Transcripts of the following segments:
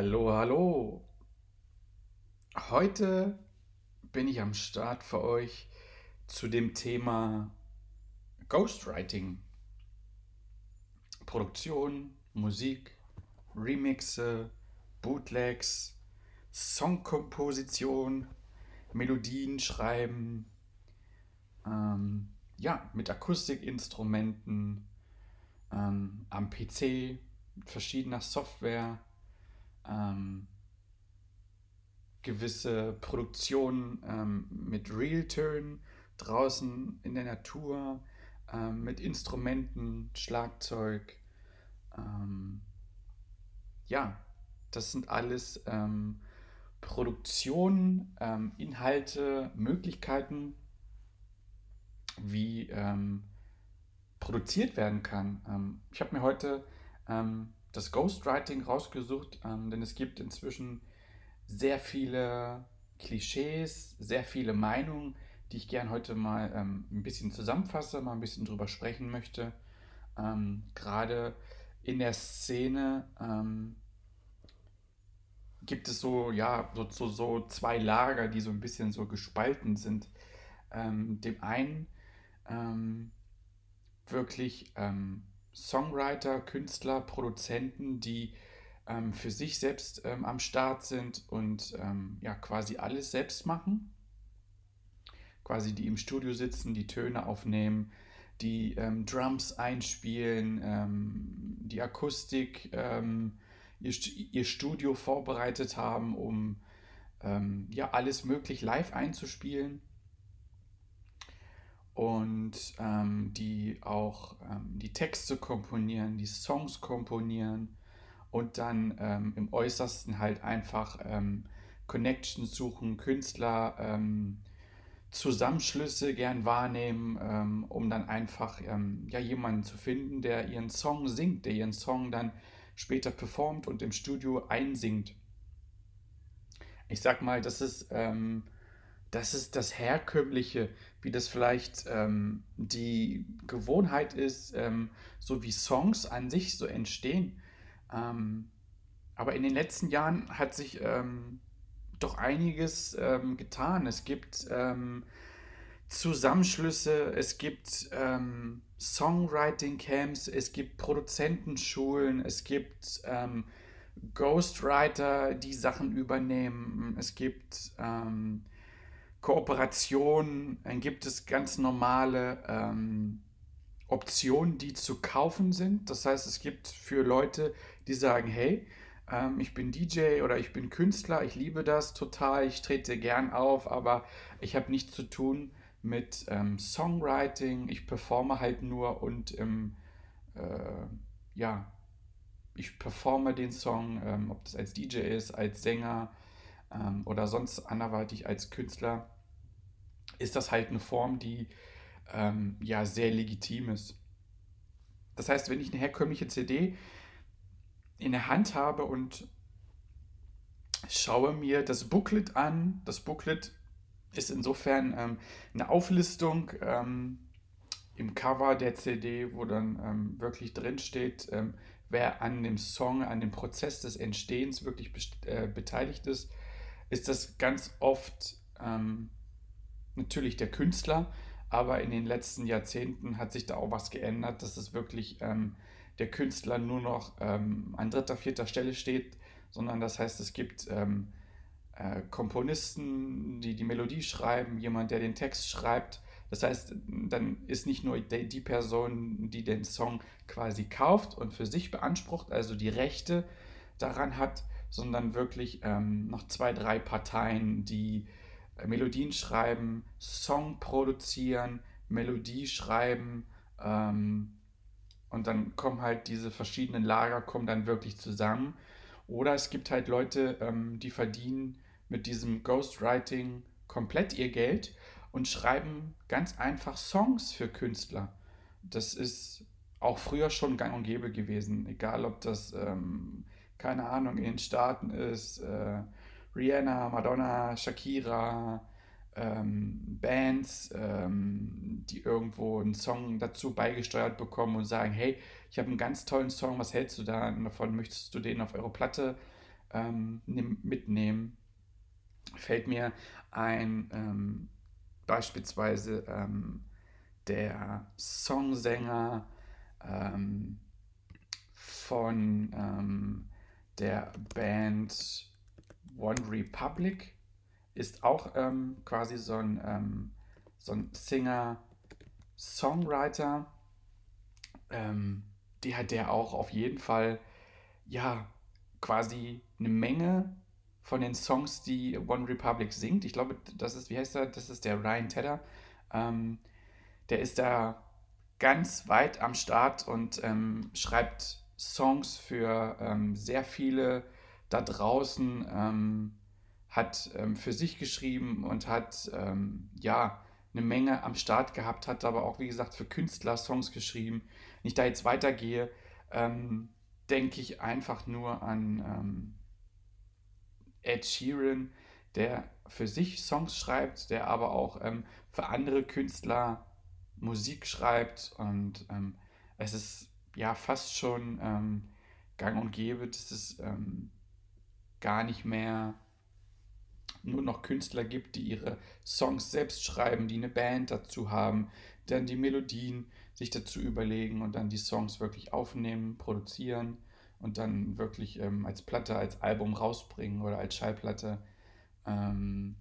Hallo, hallo. Heute bin ich am Start für euch zu dem Thema Ghostwriting. Produktion, Musik, Remixe, Bootlegs, Songkomposition, Melodien schreiben, ähm, ja, mit Akustikinstrumenten, ähm, am PC, mit verschiedener Software ähm, gewisse Produktionen ähm, mit Real-Turn draußen in der Natur, ähm, mit Instrumenten, Schlagzeug. Ähm, ja, das sind alles ähm, Produktionen, ähm, Inhalte, Möglichkeiten, wie produziert werden kann. ich habe mir heute das Ghostwriting rausgesucht, ähm, denn es gibt inzwischen sehr viele Klischees, sehr viele Meinungen, die ich gern heute mal ähm, ein bisschen zusammenfasse, mal ein bisschen drüber sprechen möchte. Ähm, Gerade in der Szene ähm, gibt es so, ja, so, so, so, zwei Lager, die so ein bisschen so gespalten sind. Ähm, dem einen ähm, wirklich Songwriter, Künstler, Produzenten, die ähm, für sich selbst ähm, am Start sind und ähm, ja quasi alles selbst machen. Quasi die im Studio sitzen, die Töne aufnehmen, die ähm, Drums einspielen, ähm, die Akustik, ähm, ihr, ihr, Studio vorbereitet haben, um ja alles möglich live einzuspielen und ähm, die auch ähm, die Texte komponieren, die Songs komponieren und dann ähm, im äußersten halt einfach ähm, Connections suchen, Künstler, ähm, Zusammenschlüsse gern wahrnehmen, ähm, um dann einfach ja, jemanden zu finden, der ihren Song singt, der ihren Song dann später performt und im Studio einsingt. Ich sag mal, das ist das ist das Herkömmliche, wie das vielleicht ähm, die Gewohnheit ist, ähm, so wie Songs an sich so entstehen. Ähm, aber in den letzten Jahren hat sich ähm, doch einiges ähm, getan. Es gibt ähm, Zusammenschlüsse, es gibt Songwriting-Camps, es gibt Produzentenschulen, es gibt Ghostwriter, die Sachen übernehmen, es gibt Kooperationen, dann gibt es ganz normale ähm, Optionen, die zu kaufen sind. Das heißt, es gibt für Leute, die sagen, hey, ähm, ich bin DJ oder ich bin Künstler, ich liebe das total, ich trete gern auf, aber ich habe nichts zu tun mit ähm, Songwriting, ich performe halt nur und im, äh, ja, ich performe den Song, ähm, ob das als DJ ist, als Sänger, ähm, oder sonst anderweitig als Künstler, ist das halt eine Form, die ähm, ja sehr legitim ist. Das heißt, wenn ich eine herkömmliche CD in der Hand habe und schaue mir das Booklet an, das Booklet ist insofern ähm, eine Auflistung ähm, im Cover der CD, wo dann ähm, wirklich drin steht, ähm, wer an dem Song, an dem Prozess des Entstehens wirklich äh, beteiligt ist ist das ganz oft ähm, natürlich der Künstler, aber in den letzten Jahrzehnten hat sich da auch was geändert, dass es wirklich ähm, der Künstler nur noch ähm, an dritter, vierter Stelle steht, sondern das heißt, es gibt ähm, äh, Komponisten, die die Melodie schreiben, jemand, der den Text schreibt. Das heißt, dann ist nicht nur die, die Person, die den Song quasi kauft und für sich beansprucht, also die Rechte daran hat, sondern wirklich ähm, noch zwei, drei Parteien, die äh, Melodien schreiben, Song produzieren, Melodie schreiben ähm, und dann kommen halt diese verschiedenen Lager kommen dann wirklich zusammen. Oder es gibt halt Leute, ähm, die verdienen mit diesem Ghostwriting komplett ihr Geld und schreiben ganz einfach Songs für Künstler. Das ist auch früher schon gang und gäbe gewesen, egal ob das, ähm, keine Ahnung, in den Staaten ist, äh, Rihanna, Madonna, Shakira, ähm, Bands, ähm, die irgendwo einen Song dazu beigesteuert bekommen und sagen, hey, ich habe einen ganz tollen Song, was hältst du da davon? Möchtest du den auf eure Platte ähm, mitnehmen? Fällt mir ein ähm, beispielsweise ähm, der Songsänger ähm, von der Band One Republic ist auch ähm, quasi so ein, ähm, so ein Singer, Songwriter, ähm, der, der auch auf jeden Fall, ja, quasi eine Menge von den Songs, die One Republic singt. Ich glaube, das ist, wie heißt er? Das ist der Ryan Tedder. Ähm, der ist da ganz weit am Start und ähm, schreibt Songs für ähm, sehr viele da draußen. Ähm, hat ähm, für sich geschrieben und hat ähm, ja eine Menge am Start gehabt, hat aber auch, wie gesagt, für Künstler Songs geschrieben. Wenn ich da jetzt weitergehe, ähm, denke ich einfach nur an ähm, Ed Sheeran, der für sich Songs schreibt, der aber auch für andere Künstler Musik schreibt und es ist ja fast schon gang und gäbe, dass es gar nicht mehr nur noch Künstler gibt, die ihre Songs selbst schreiben, die eine Band dazu haben, dann die Melodien sich dazu überlegen und dann die Songs wirklich aufnehmen, produzieren und dann wirklich ähm, als Platte, als Album rausbringen oder als Schallplatte. Ähm,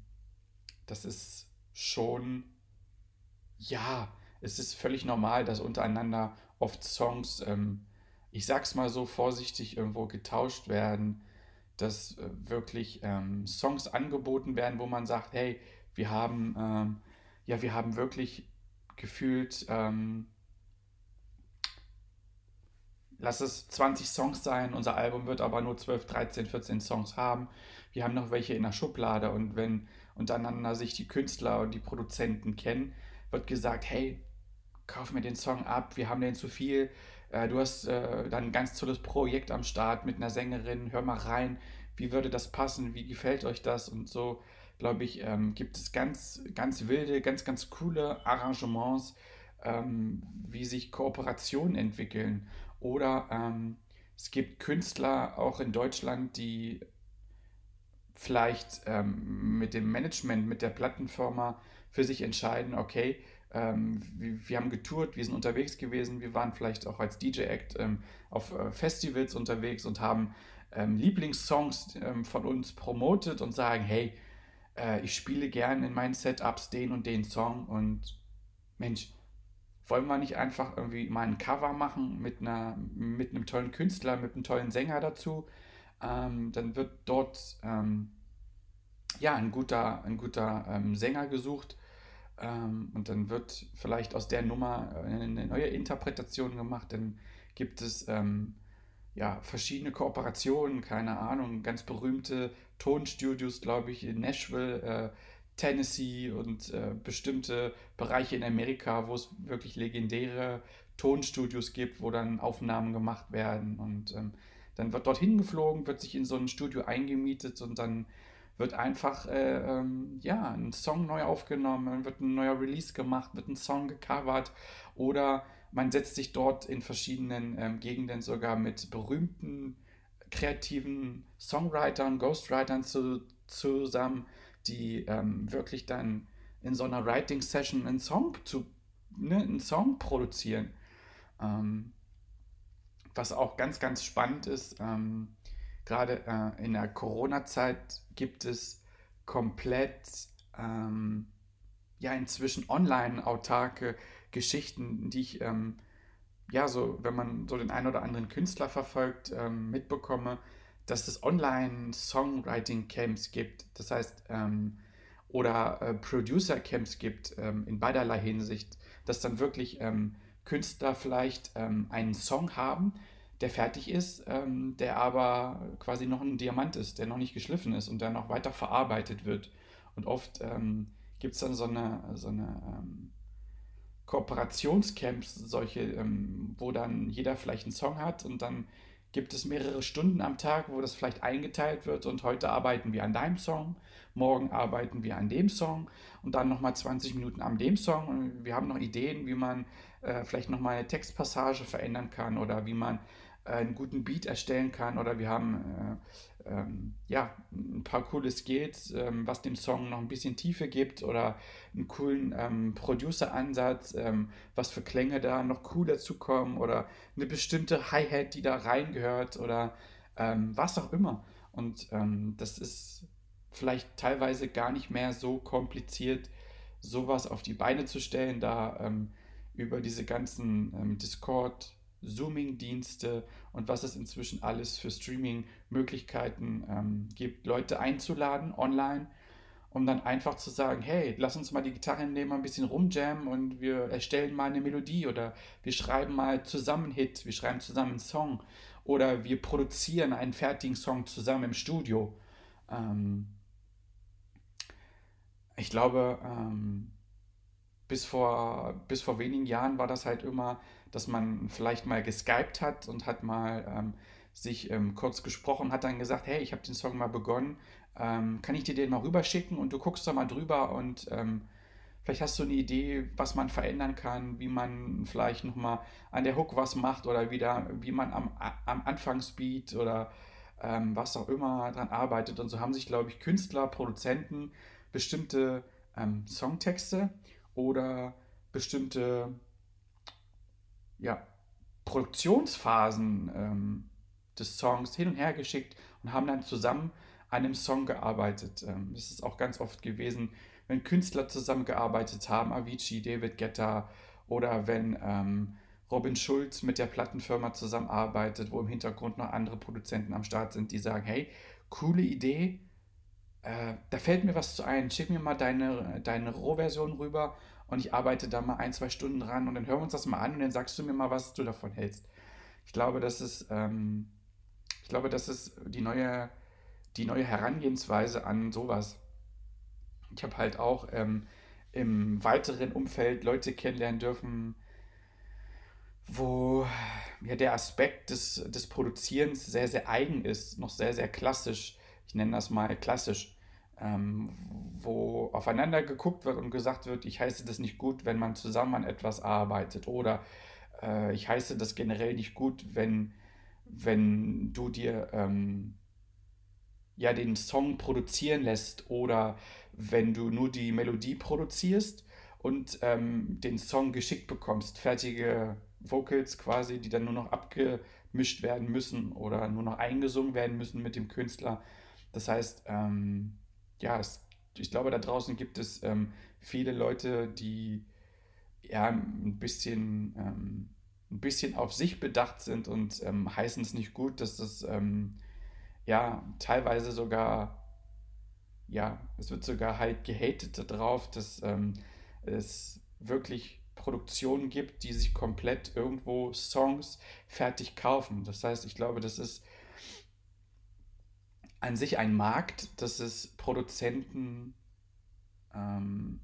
das ist schon, ja, es ist völlig normal, dass untereinander oft Songs, ähm, ich sag's mal so vorsichtig, irgendwo getauscht werden dass äh, wirklich ähm, Songs angeboten werden, wo man sagt, hey, wir haben, ähm, ja, wir haben wirklich gefühlt, ähm, lass es 20 Songs sein, unser Album wird aber nur 12, 13, 14 Songs haben. Wir haben noch welche in der Schublade und wenn untereinander sich die Künstler und die Produzenten kennen, wird gesagt, hey, kauf mir den Song ab, wir haben den zu viel, äh, du hast äh, dann ein ganz tolles Projekt am Start mit einer Sängerin, hör mal rein, wie würde das passen, wie gefällt euch das? Und so, glaube ich, ähm, gibt es ganz, ganz wilde, ganz, ganz coole Arrangements, ähm, wie sich Kooperationen entwickeln. Oder ähm, es gibt Künstler auch in Deutschland, die vielleicht ähm, mit dem Management, mit der Plattenfirma für sich entscheiden, okay, ähm, wir, wir, haben getourt, wir sind unterwegs gewesen, wir waren vielleicht auch als DJ-Act ähm, auf äh, Festivals unterwegs und haben ähm, Lieblingssongs ähm, von uns promotet und sagen, hey, äh, ich spiele gerne in meinen Setups den und den Song und Mensch, wollen wir nicht einfach irgendwie mal ein Cover machen mit, einer, mit einem tollen Künstler, mit einem tollen Sänger dazu? Ähm, dann wird dort ja, ein guter, ein guter Sänger gesucht ähm, und dann wird vielleicht aus der Nummer äh, eine neue Interpretation gemacht. Dann gibt es ähm, ja, verschiedene Kooperationen, keine Ahnung, ganz berühmte Tonstudios, glaube ich, in Nashville, äh, Tennessee und äh, bestimmte Bereiche in Amerika, wo es wirklich legendäre Tonstudios gibt, wo dann Aufnahmen gemacht werden. Und ähm, dann wird dorthin geflogen, wird sich in so ein Studio eingemietet und dann wird einfach äh, ähm, ja, ein Song neu aufgenommen, wird ein neuer Release gemacht, wird ein Song gecovert oder man setzt sich dort in verschiedenen ähm, Gegenden sogar mit berühmten kreativen Songwritern, Ghostwritern zu, zusammen, die ähm, wirklich dann in so einer Writing-Session einen Song, zu, ne, einen Song produzieren. Ähm, was auch ganz, ganz spannend ist, ähm, gerade äh, in der Corona-Zeit gibt es komplett ähm, ja inzwischen online autarke Geschichten, die ich ähm, ja so, wenn man so den einen oder anderen Künstler verfolgt, ähm, mitbekomme, dass es online Songwriting Camps gibt. Das heißt, ähm, oder äh, Producer-Camps gibt, ähm, in beiderlei Hinsicht, dass dann wirklich ähm, Künstler vielleicht einen Song haben, der fertig ist, ähm, der aber quasi noch ein Diamant ist, der noch nicht geschliffen ist und der noch weiter verarbeitet wird. Und oft ähm, gibt es dann so eine, so eine ähm, Kooperationscamps, solche, ähm, wo dann jeder vielleicht einen Song hat und dann gibt es mehrere Stunden am Tag, wo das vielleicht eingeteilt wird und heute arbeiten wir an deinem Song, morgen arbeiten wir an dem Song und dann nochmal 20 Minuten an dem Song und wir haben noch Ideen, wie man äh, vielleicht nochmal eine Textpassage verändern kann oder wie man einen guten Beat erstellen kann oder wir haben äh, ähm, ja, ein paar coole Skills, ähm, was dem Song noch ein bisschen Tiefe gibt oder einen coolen ähm, Producer-Ansatz, ähm, was für Klänge da noch cool dazukommen oder eine bestimmte Hi-Hat, die da reingehört oder ähm, was auch immer. Und ähm, das ist vielleicht teilweise gar nicht mehr so kompliziert, sowas auf die Beine zu stellen, da über diese ganzen Discord- Zooming-Dienste und was es inzwischen alles für Streaming-Möglichkeiten ähm, gibt, Leute einzuladen online, um dann einfach zu sagen, hey, lass uns mal die Gitarre nehmen, ein bisschen rumjammen und wir erstellen mal eine Melodie oder wir schreiben mal zusammen Hit, wir schreiben zusammen einen Song oder wir produzieren einen fertigen Song zusammen im Studio. Ähm, ich glaube, ähm, bis, vor, bis vor wenigen Jahren war das halt immer dass man vielleicht mal geskypt hat und hat mal ähm, sich ähm, kurz gesprochen, hat dann gesagt, hey, ich habe den Song mal begonnen, ähm, kann ich dir den mal rüberschicken und du guckst da mal drüber und ähm, vielleicht hast du eine Idee, was man verändern kann, wie man vielleicht nochmal an der Hook was macht oder wieder, wie man am, am Anfangsbeat oder ähm, was auch immer dran arbeitet. Und so haben sich, glaube ich, Künstler, Produzenten bestimmte ähm, Songtexte oder bestimmte ja, Produktionsphasen ähm, des Songs hin und her geschickt und haben dann zusammen an einem Song gearbeitet. Ähm, das ist auch ganz oft gewesen, wenn Künstler zusammengearbeitet haben, Avicii, David Guetta oder wenn ähm, Robin Schulz mit der Plattenfirma zusammenarbeitet, wo im Hintergrund noch andere Produzenten am Start sind, die sagen, hey, coole Idee, äh, da fällt mir was zu ein, schick mir mal deine, deine Rohversion rüber und ich arbeite da mal ein, zwei Stunden dran und dann hören wir uns das mal an und dann sagst du mir mal, was du davon hältst. Ich glaube, das ist, ähm, ich glaube, das ist die neue, die neue Herangehensweise an sowas. Ich habe halt auch ähm, im weiteren Umfeld Leute kennenlernen dürfen, wo ja, der Aspekt des, des Produzierens sehr, sehr eigen ist, noch sehr, sehr klassisch. Ich nenne das mal klassisch ähm, wo aufeinander geguckt wird und gesagt wird, ich heiße das nicht gut, wenn man zusammen an etwas arbeitet oder äh, ich heiße das generell nicht gut, wenn, wenn du dir ähm, ja den Song produzieren lässt oder wenn du nur die Melodie produzierst und ähm, den Song geschickt bekommst, fertige Vocals quasi, die dann nur noch abgemischt werden müssen oder nur noch eingesungen werden müssen mit dem Künstler. Das heißt, ähm, ja, es, ich glaube, da draußen gibt es ähm, viele Leute, die ja ein bisschen, ähm, ein bisschen auf sich bedacht sind und ähm, heißen es nicht gut, dass das ähm, ja teilweise sogar, ja, es wird sogar halt gehatet darauf, dass ähm, es wirklich Produktionen gibt, die sich komplett irgendwo Songs fertig kaufen. Das heißt, ich glaube, das ist an sich ein Markt, dass es Produzenten ähm,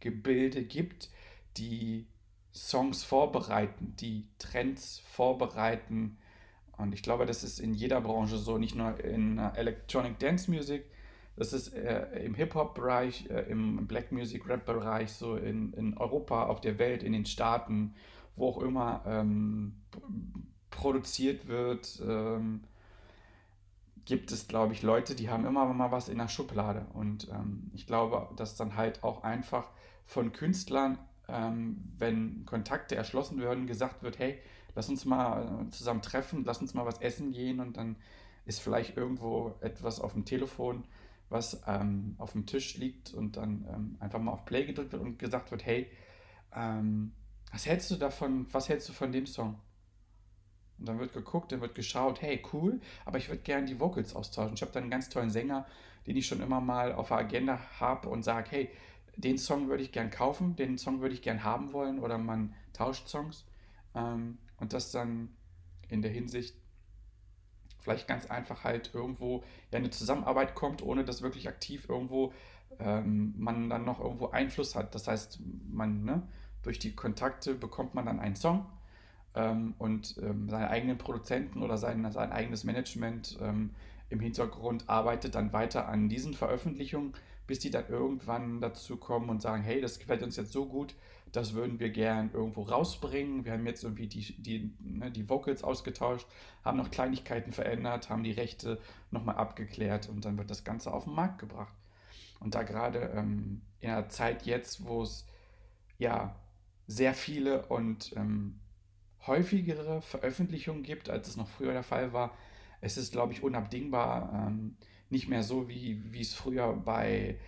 gibt, die Songs vorbereiten, die Trends vorbereiten. Und ich glaube, das ist in jeder Branche so, nicht nur in Electronic Dance Music, das ist äh, im Hip-Hop-Bereich, äh, im Black Music-Rap-Bereich, so in, in Europa, auf der Welt, in den Staaten, wo auch immer ähm, produziert wird. Ähm, gibt es, glaube ich, Leute, die haben immer mal was in der Schublade. Und ähm, ich glaube, dass dann halt auch einfach von Künstlern, ähm, wenn Kontakte erschlossen werden, gesagt wird, hey, lass uns mal äh, zusammen treffen, lass uns mal was essen gehen und dann ist vielleicht irgendwo etwas auf dem Telefon, was ähm, auf dem Tisch liegt und dann ähm, einfach mal auf Play gedrückt wird und gesagt wird, hey, ähm, was hältst du davon, was hältst du von dem Song? Und dann wird geguckt, dann wird geschaut, hey, cool, aber ich würde gerne die Vocals austauschen. Ich habe dann einen ganz tollen Sänger, den ich schon immer mal auf der Agenda habe und sage, hey, den Song würde ich gern kaufen, den Song würde ich gern haben wollen oder man tauscht Songs. Ähm, und das dann in der Hinsicht vielleicht ganz einfach halt irgendwo ja eine Zusammenarbeit kommt, ohne dass wirklich aktiv irgendwo ähm, man dann noch irgendwo Einfluss hat. Das heißt, man ne, durch die Kontakte bekommt man dann einen Song ähm, und ähm, seine eigenen Produzenten oder sein, sein eigenes Management ähm, im Hintergrund arbeitet dann weiter an diesen Veröffentlichungen, bis die dann irgendwann dazu kommen und sagen, hey, das gefällt uns jetzt so gut, das würden wir gern irgendwo rausbringen. Wir haben jetzt irgendwie die, die, ne, die Vocals ausgetauscht, haben noch Kleinigkeiten verändert, haben die Rechte nochmal abgeklärt und dann wird das Ganze auf den Markt gebracht. Und da gerade ähm, in einer Zeit jetzt, wo es ja sehr viele und ähm, häufigere Veröffentlichungen gibt, als es noch früher der Fall war, es ist, glaube ich, unabdingbar. Ähm, nicht mehr so, wie, wie es früher bei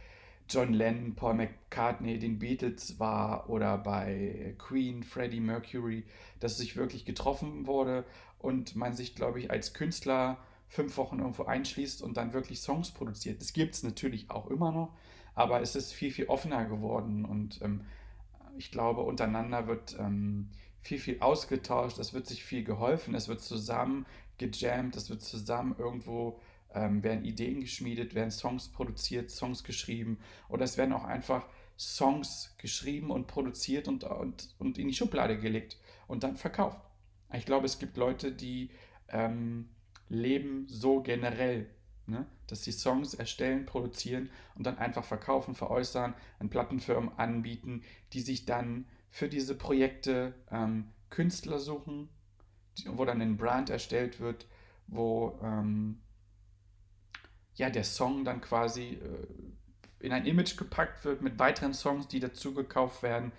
John Lennon, Paul McCartney, den Beatles war oder bei Queen, Freddie Mercury, dass sich wirklich getroffen wurde und man sich, glaube ich, als Künstler fünf Wochen irgendwo einschließt und dann wirklich Songs produziert. Das gibt es natürlich auch immer noch, aber es ist viel, viel offener geworden und ähm, ich glaube, untereinander wird ähm, viel, viel ausgetauscht, es wird sich viel geholfen, es wird zusammen gejammt, es wird zusammen irgendwo, ähm, werden Ideen geschmiedet, werden Songs produziert, Songs geschrieben oder es werden auch einfach Songs geschrieben und produziert und, und, und in die Schublade gelegt und dann verkauft. Ich glaube, es gibt Leute, die ähm, leben so generell, ne? dass sie Songs erstellen, produzieren und dann einfach verkaufen, veräußern, an Plattenfirmen anbieten, die sich dann für diese Projekte ähm, Künstler suchen, wo dann ein Brand erstellt wird, wo ähm, ja, der Song dann quasi äh, in ein Image gepackt wird mit weiteren Songs, die dazu gekauft werden,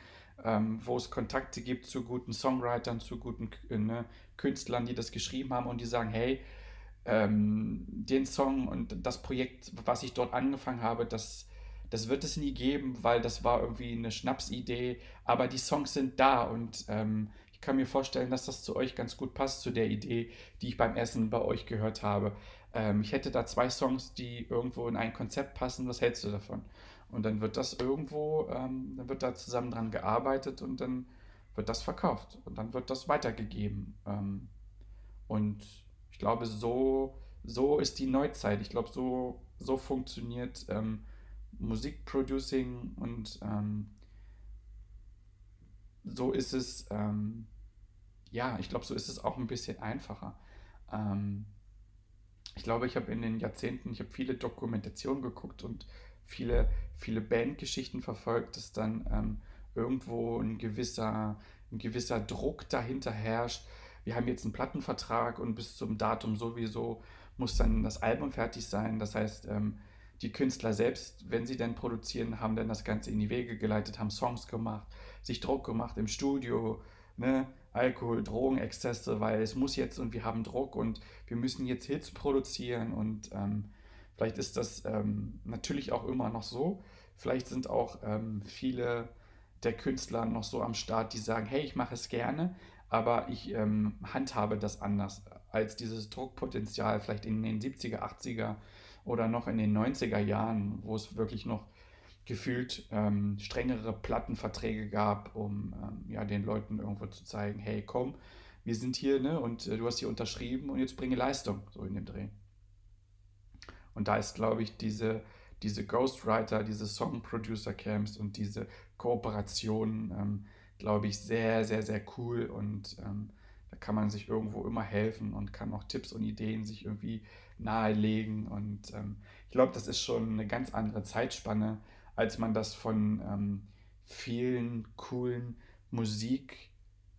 ähm, wo es Kontakte gibt zu guten Songwritern, zu guten äh, ne, Künstlern, die das geschrieben haben und die sagen, hey, ähm, den Song und das Projekt, was ich dort angefangen habe, das, das wird es nie geben, weil das war irgendwie eine Schnapsidee, aber die Songs sind da und ähm, ich kann mir vorstellen, dass das zu euch ganz gut passt, zu der Idee, die ich beim Essen bei euch gehört habe. Ähm, ich hätte da zwei Songs, die irgendwo in ein Konzept passen. Was hältst du davon? Und dann wird das irgendwo, ähm, dann wird da zusammen dran gearbeitet und dann wird das verkauft und dann wird das weitergegeben. Ähm, und ich glaube, so, so ist die Neuzeit. Ich glaube, so, so funktioniert ähm, Musikproducing und ähm, so ist es, ähm, ja, ich glaube, so ist es auch ein bisschen einfacher. Ähm, ich glaube, ich habe in den Jahrzehnten, ich habe viele Dokumentationen geguckt und viele, viele Bandgeschichten verfolgt, dass dann ähm, irgendwo ein gewisser, ein gewisser Druck dahinter herrscht. Wir haben jetzt einen Plattenvertrag und bis zum Datum sowieso muss dann das Album fertig sein. Das heißt, ähm, die Künstler selbst, wenn sie denn produzieren, haben dann das Ganze in die Wege geleitet, haben Songs gemacht, sich Druck gemacht im Studio, ne? Alkohol, Drogenexzesse, weil es muss jetzt und wir haben Druck und wir müssen jetzt Hits produzieren und ähm, vielleicht ist das ähm, natürlich auch immer noch so. Vielleicht sind auch ähm, viele der Künstler noch so am Start, die sagen, hey, ich mache es gerne, aber ich ähm, handhabe das anders als dieses Druckpotenzial vielleicht in den 70er, 80er oder noch in den 90er Jahren, wo es wirklich noch gefühlt ähm, strengere Plattenverträge gab, um ähm, ja, den Leuten irgendwo zu zeigen, hey, komm, wir sind hier ne, und äh, du hast hier unterschrieben und jetzt bringe Leistung, so in dem Dreh. Und da ist, glaube ich, diese, diese Ghostwriter, diese Song-Producer-Camps und diese Kooperationen, ähm, glaube ich, sehr, sehr, sehr cool und ähm, da kann man sich irgendwo immer helfen und kann auch Tipps und Ideen sich irgendwie nahelegen. Und ähm, ich glaube, das ist schon eine ganz andere Zeitspanne, als man das von ähm, vielen coolen Musik,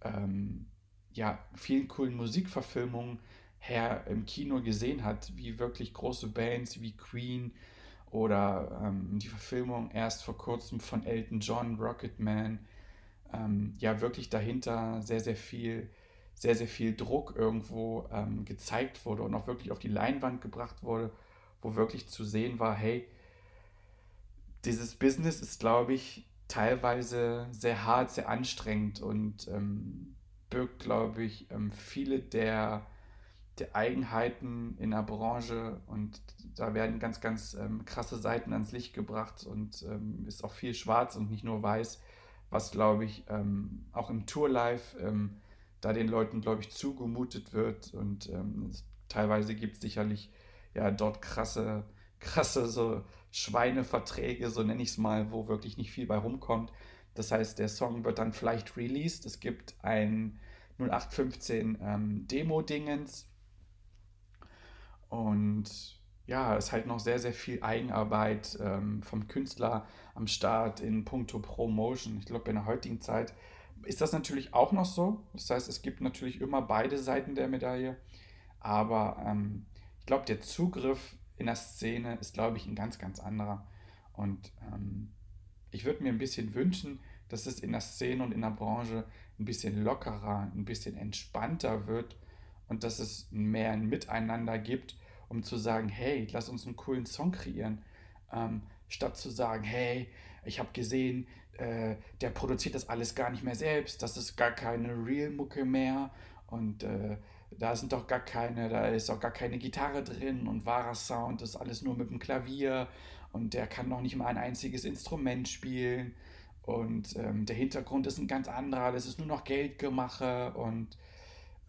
ähm, ja, vielen coolen Musikverfilmungen her im Kino gesehen hat, wie wirklich große Bands wie Queen oder ähm, die Verfilmung erst vor kurzem von Elton John, Rocketman, ähm, ja wirklich dahinter sehr, sehr viel sehr, sehr viel Druck irgendwo ähm, gezeigt wurde und auch wirklich auf die Leinwand gebracht wurde, wo wirklich zu sehen war, hey, dieses Business ist, glaube ich, teilweise sehr hart, sehr anstrengend und ähm, birgt, glaube ich, ähm, viele der, der Eigenheiten in der Branche und da werden ganz, ganz ähm, krasse Seiten ans Licht gebracht und ähm, ist auch viel schwarz und nicht nur weiß, was, glaube ich, ähm, auch im Tourlife da den Leuten, glaube ich, zugemutet wird und ähm, teilweise gibt es sicherlich ja dort krasse, krasse so Schweineverträge, so nenne ich es mal, wo wirklich nicht viel bei rumkommt. Das heißt, der Song wird dann vielleicht released. Es gibt ein 0815 ähm, Demo-Dingens. Und ja, es ist halt noch sehr, sehr viel Eigenarbeit ähm, vom Künstler am Start in puncto Promotion. Ich glaube, in der heutigen Zeit ist das natürlich auch noch so. Das heißt, es gibt natürlich immer beide Seiten der Medaille. Aber ähm, ich glaube, der Zugriff in der Szene ist, glaube ich, ein ganz, ganz anderer. Und ähm, ich würde mir ein bisschen wünschen, dass es in der Szene und in der Branche ein bisschen lockerer, ein bisschen entspannter wird und dass es mehr ein Miteinander gibt, um zu sagen, hey, lass uns einen coolen Song kreieren, ähm, statt zu sagen, hey, ich habe gesehen, äh, der produziert das alles gar nicht mehr selbst, das ist gar keine Real-Mucke mehr. Und äh, da sind doch gar keine, da ist auch gar keine Gitarre drin und wahrer Sound ist alles nur mit dem Klavier. Und der kann noch nicht mal ein einziges Instrument spielen. Und ähm, der Hintergrund ist ein ganz anderer, das ist nur noch Geldgemache. Und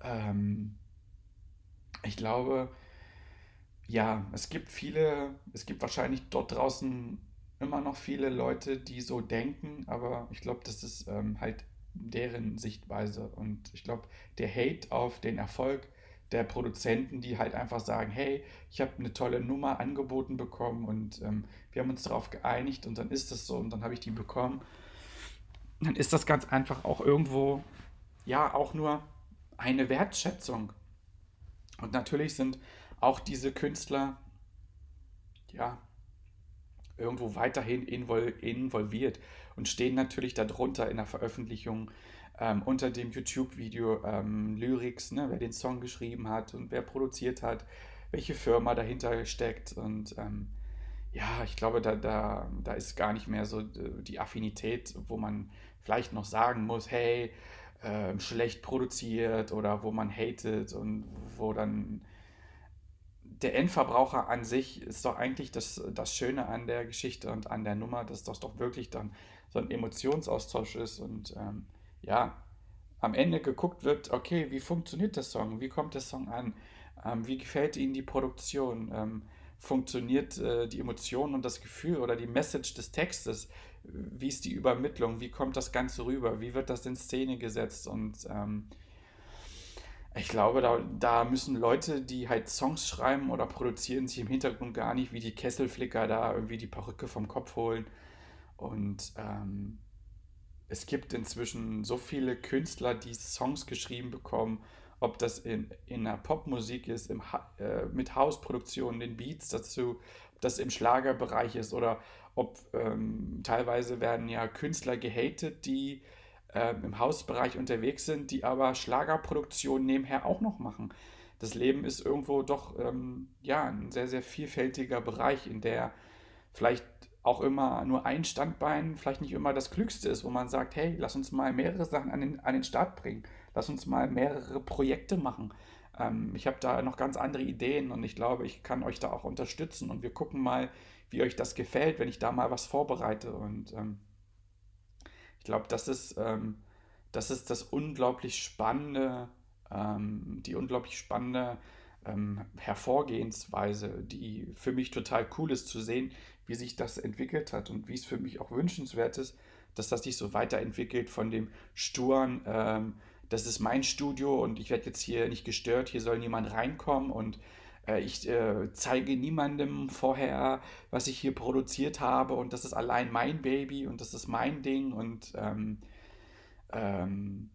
ähm, ich glaube, ja, es gibt viele, es gibt wahrscheinlich dort draußen immer noch viele Leute, die so denken, aber ich glaube, das ist ähm, halt deren Sichtweise und ich glaube, der Hate auf den Erfolg der Produzenten, die halt einfach sagen, hey, ich habe eine tolle Nummer angeboten bekommen und ähm, wir haben uns darauf geeinigt und dann ist das so und dann habe ich die bekommen. Dann ist das ganz einfach auch irgendwo, ja, auch nur eine Wertschätzung. Und natürlich sind auch diese Künstler, ja, irgendwo weiterhin invol involviert und stehen natürlich darunter in der Veröffentlichung ähm, unter dem YouTube-Video ähm, Lyrics, ne, wer den Song geschrieben hat und wer produziert hat, welche Firma dahinter steckt. Und ähm, ja, ich glaube, da, da, da ist gar nicht mehr so die Affinität, wo man vielleicht noch sagen muss, hey, äh, schlecht produziert oder wo man hatet und wo dann der Endverbraucher an sich ist doch eigentlich das, das Schöne an der Geschichte und an der Nummer, dass das doch wirklich dann so ein Emotionsaustausch ist und ähm, ja, am Ende geguckt wird, okay, wie funktioniert der Song, wie kommt der Song an, ähm, wie gefällt Ihnen die Produktion, ähm, funktioniert äh, die Emotion und das Gefühl oder die Message des Textes, wie ist die Übermittlung, wie kommt das Ganze rüber, wie wird das in Szene gesetzt? Und ähm, ich glaube, da, da müssen Leute, die halt Songs schreiben oder produzieren, sich im Hintergrund gar nicht wie die Kesselflicker da irgendwie die Perücke vom Kopf holen. Und ähm, es gibt inzwischen so viele Künstler, die Songs geschrieben bekommen, ob das in, in der Popmusik ist, im, äh, mit Hausproduktionen, den Beats dazu, ob das im Schlagerbereich ist oder ob ähm, teilweise werden ja Künstler gehatet, die äh, im Hausbereich unterwegs sind, die aber Schlagerproduktion nebenher auch noch machen. Das Leben ist irgendwo doch ähm, ja, ein sehr, sehr vielfältiger Bereich, in der vielleicht auch immer nur ein Standbein vielleicht nicht immer das Klügste ist, wo man sagt, hey, lass uns mal mehrere Sachen an den, an den Start bringen, lass uns mal mehrere Projekte machen. Ähm, ich habe da noch ganz andere Ideen und ich glaube, ich kann euch da auch unterstützen und wir gucken mal, wie euch das gefällt, wenn ich da mal was vorbereite. Und ähm, ich glaube, das ist, ähm, das ist das unglaublich spannende, ähm, die unglaublich spannende ähm, Hervorgehensweise, die für mich total cool ist zu sehen, wie sich das entwickelt hat und wie es für mich auch wünschenswert ist, dass das sich so weiterentwickelt von dem sturen, ähm, das ist mein Studio und ich werde jetzt hier nicht gestört, hier soll niemand reinkommen und ich äh, zeige niemandem vorher, was ich hier produziert habe und das ist allein mein Baby und das ist mein Ding und ähm, ähm,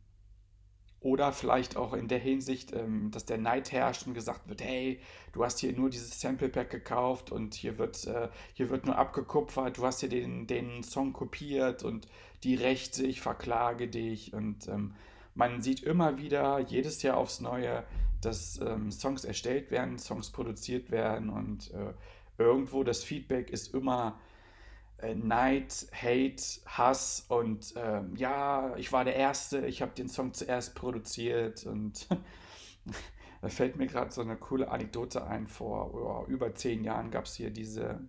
oder vielleicht auch in der Hinsicht, ähm, dass der Neid herrscht und gesagt wird, hey, du hast hier nur dieses Sample Pack gekauft und hier wird, äh, hier wird nur abgekupfert, du hast hier den, den Song kopiert und die Rechte, ich verklage dich. Und ähm, man sieht immer wieder, jedes Jahr aufs Neue, dass ähm, Songs erstellt werden, Songs produziert werden und äh, irgendwo das Feedback ist immer äh, Neid, Hate, Hass und ähm, ja, ich war der Erste, ich habe den Song zuerst produziert und da fällt mir gerade so eine coole Anekdote ein. Vor oh, über zehn Jahren gab es hier diese,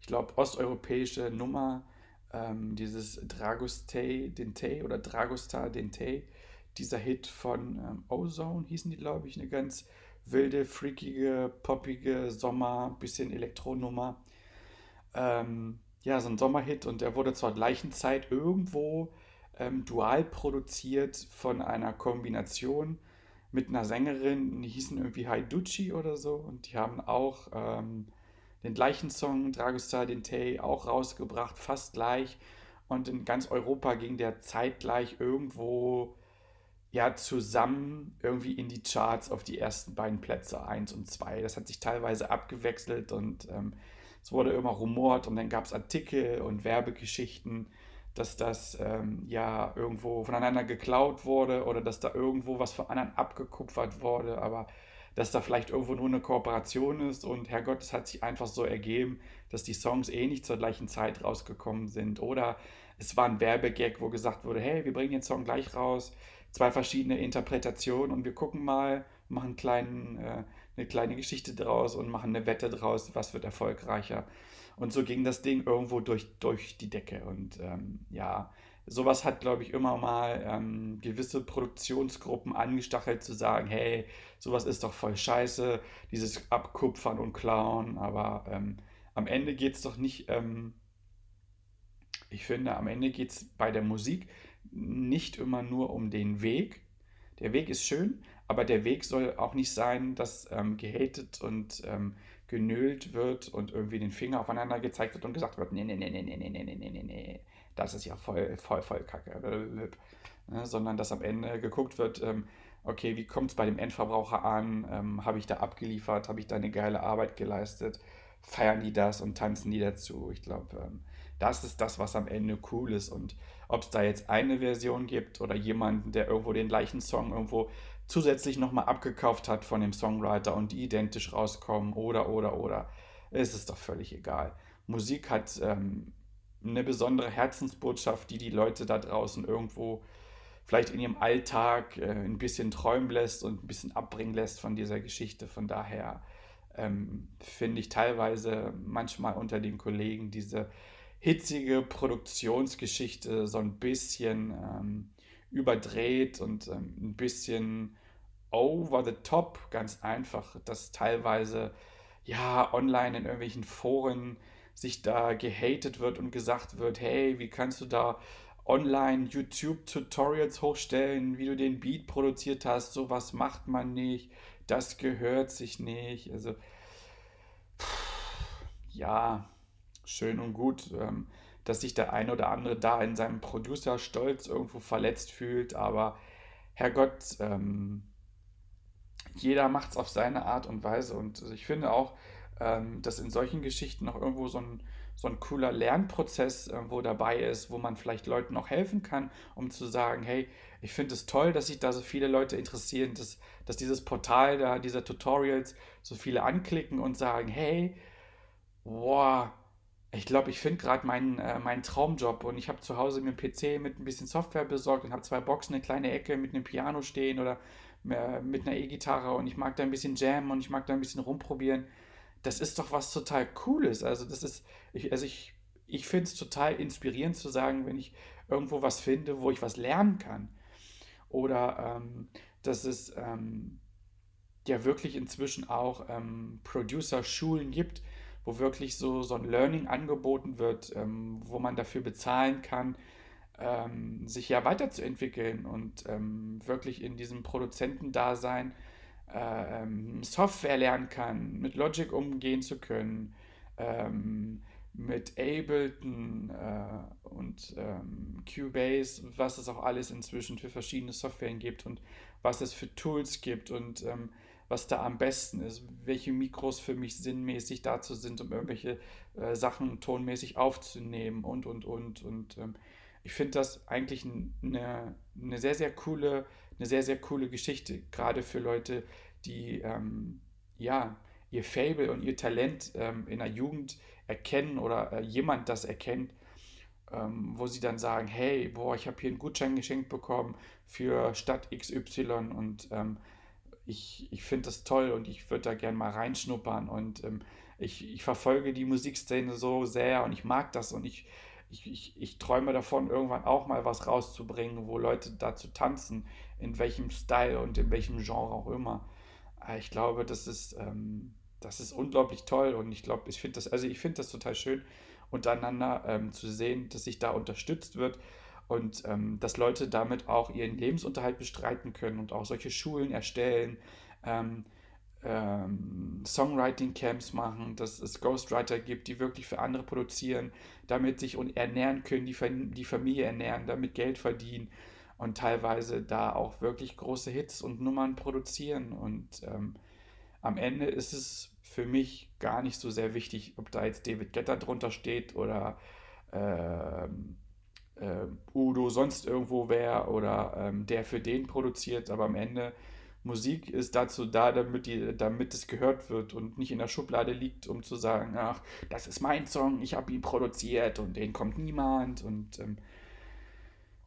ich glaube, osteuropäische Nummer, ähm, dieses Dragostay Dente oder Dragostar Dente, dieser Hit von ähm, Ozone hießen die, glaube ich, eine ganz wilde, freakige, poppige Sommer, bisschen Elektronummer. Ähm, ja, so ein Sommerhit und der wurde zur gleichen Zeit irgendwo ähm, dual produziert von einer Kombination mit einer Sängerin, die hießen irgendwie Haiducci oder so und die haben auch ähm, den gleichen Song, Dragostar Dente, auch rausgebracht, fast gleich. Und in ganz Europa ging der zeitgleich irgendwo ja zusammen irgendwie in die Charts auf die ersten beiden Plätze 1 und 2. Das hat sich teilweise abgewechselt und ähm, es wurde immer rumort und dann gab es Artikel und Werbegeschichten, dass das ähm, ja irgendwo voneinander geklaut wurde oder dass da irgendwo was von anderen abgekupfert wurde, aber dass da vielleicht irgendwo nur eine Kooperation ist und Herrgott, es hat sich einfach so ergeben, dass die Songs eh nicht zur gleichen Zeit rausgekommen sind oder es war ein Werbegag, wo gesagt wurde, hey, wir bringen den Song gleich raus, zwei verschiedene Interpretationen und wir gucken mal, machen einen kleinen äh, eine kleine Geschichte draus und machen eine Wette draus, was wird erfolgreicher. Und so ging das Ding irgendwo durch, durch die Decke. Und ähm, ja, sowas hat, glaube ich, immer mal ähm, gewisse Produktionsgruppen angestachelt zu sagen, hey, sowas ist doch voll scheiße, dieses Abkupfern und Klauen. Aber ähm, am Ende geht es doch nicht, ähm, ich finde, am Ende geht es bei der Musik nicht immer nur um den Weg. Der Weg ist schön, aber der Weg soll auch nicht sein, dass ähm, gehatet und ähm, genölt wird und irgendwie den Finger aufeinander gezeigt wird und gesagt wird, nee, nee, nee, nee, nee, nee, nee, nee, nee, nee, das ist ja voll, voll, voll kacke. Ne? Sondern dass am Ende geguckt wird, ähm, okay, wie kommt es bei dem Endverbraucher an? Ähm, habe ich da abgeliefert? Habe ich da eine geile Arbeit geleistet? Feiern die das und tanzen die dazu? Ich glaube, ähm, das ist das, was am Ende cool ist. Und ob es da jetzt eine Version gibt oder jemanden, der irgendwo den gleichen Song irgendwo zusätzlich nochmal abgekauft hat von dem Songwriter und die identisch rauskommen oder, oder, oder. Es ist doch völlig egal. Musik hat ähm, eine besondere Herzensbotschaft, die die Leute da draußen irgendwo vielleicht in ihrem Alltag äh, ein bisschen träumen lässt und ein bisschen abbringen lässt von dieser Geschichte. Von daher ähm, finde ich teilweise manchmal unter den Kollegen diese hitzige Produktionsgeschichte so ein bisschen ähm, überdreht und ähm, ein bisschen over the top, ganz einfach, dass teilweise ja online in irgendwelchen Foren sich da gehatet wird und gesagt wird, hey, wie kannst du da online YouTube-Tutorials hochstellen, wie du den Beat produziert hast, sowas macht man nicht, das gehört sich nicht. Also ja, schön und gut, ähm, dass sich der eine oder andere da in seinem Producer-Stolz irgendwo verletzt fühlt, aber Herrgott, ähm, jeder macht es auf seine Art und Weise. Und ich finde auch, ähm, dass in solchen Geschichten noch irgendwo so ein, so ein cooler Lernprozess irgendwo dabei ist, wo man vielleicht Leuten auch helfen kann, um zu sagen, hey, ich finde es toll, dass sich da so viele Leute interessieren, dass, dass dieses Portal da, dieser Tutorials so viele anklicken und sagen, hey, boah, ich glaube, ich finde gerade meinen, äh, meinen Traumjob und ich habe zu Hause mir einen PC mit ein bisschen Software besorgt und habe zwei Boxen, eine kleine Ecke mit einem Piano stehen oder mit einer E-Gitarre und ich mag da ein bisschen jammen und ich mag da ein bisschen rumprobieren. Das ist doch was total Cooles. Also das ist, ich, also ich, ich finde es total inspirierend zu sagen, wenn ich irgendwo was finde, wo ich was lernen kann. Oder ähm, dass es ähm, ja wirklich inzwischen auch ähm, Producer-Schulen gibt, wo wirklich so, so ein Learning angeboten wird, ähm, wo man dafür bezahlen kann, ähm, sich ja weiterzuentwickeln und ähm, wirklich in diesem Produzentendasein äh, Software lernen kann, mit Logic umgehen zu können, ähm, mit Ableton äh, und ähm, Cubase, was es auch alles inzwischen für verschiedene Softwaren gibt und was es für Tools gibt und ähm, was da am besten ist, welche Mikros für mich sinnmäßig dazu sind, um irgendwelche äh, Sachen tonmäßig aufzunehmen und, und, und. Und ähm, ich finde das eigentlich eine, eine sehr, sehr coole, eine sehr, sehr coole Geschichte, gerade für Leute, die ähm, ja ihr Fable und ihr Talent ähm, in der Jugend erkennen oder äh, jemand das erkennt, ähm, wo sie dann sagen, hey, boah, ich habe hier einen Gutschein geschenkt bekommen für Stadt XY und ähm, ich, ich finde das toll und ich würde da gerne mal reinschnuppern und ähm, ich, ich verfolge die Musikszene so sehr und ich mag das und ich, ich, ich, ich träume davon, irgendwann auch mal was rauszubringen, wo Leute dazu tanzen, in welchem Style und in welchem Genre auch immer. Äh, ich glaube, das ist, ähm, das ist unglaublich toll und ich glaube, ich finde das, also ich finde das total schön, untereinander ähm, zu sehen, dass sich da unterstützt wird und ähm, dass Leute damit auch ihren Lebensunterhalt bestreiten können und auch solche Schulen erstellen, ähm, ähm, Songwriting-Camps machen, dass es Ghostwriter gibt, die wirklich für andere produzieren, damit sich und ernähren können, die, die Familie ernähren, damit Geld verdienen und teilweise da auch wirklich große Hits und Nummern produzieren. Und ähm, am Ende ist es für mich gar nicht so sehr wichtig, ob da jetzt David Getter drunter steht oder äh, Udo sonst irgendwo wäre oder ähm, der für den produziert, aber am Ende Musik ist dazu da, damit, die, damit es gehört wird und nicht in der Schublade liegt, um zu sagen, ach, das ist mein Song, ich habe ihn produziert und den kommt niemand und ähm,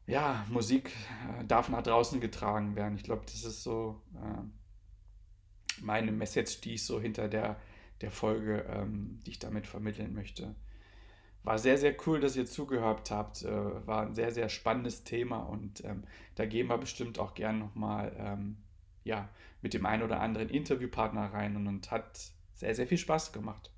ja, Musik äh, darf nach draußen getragen werden. Ich glaube, das ist so äh, meine Message, die ich so hinter der, der Folge, ähm, die ich damit vermitteln möchte. War sehr, sehr cool, dass ihr zugehört habt. Äh, war ein sehr, sehr spannendes Thema und ähm, da gehen wir bestimmt auch gern nochmal ähm, ja, mit dem einen oder anderen Interviewpartner rein und, und hat sehr, sehr viel Spaß gemacht.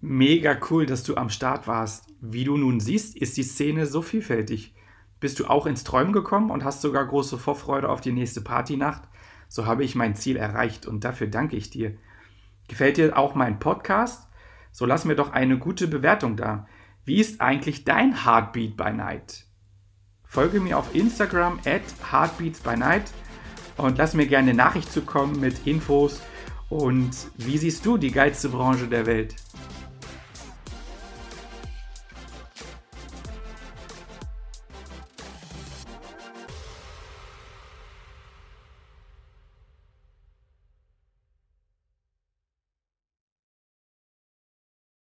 Mega cool, dass du am Start warst. Wie du nun siehst, ist die Szene so vielfältig. Bist du auch ins Träumen gekommen und hast sogar große Vorfreude auf die nächste Partynacht? So habe ich mein Ziel erreicht und dafür danke ich dir. Gefällt dir auch mein Podcast? So lass mir doch eine gute Bewertung da. Wie ist eigentlich dein Heartbeat by Night? Folge mir auf Instagram at Heartbeats by Night und lass mir gerne eine Nachricht zukommen mit Infos und wie siehst du die geilste Branche der Welt?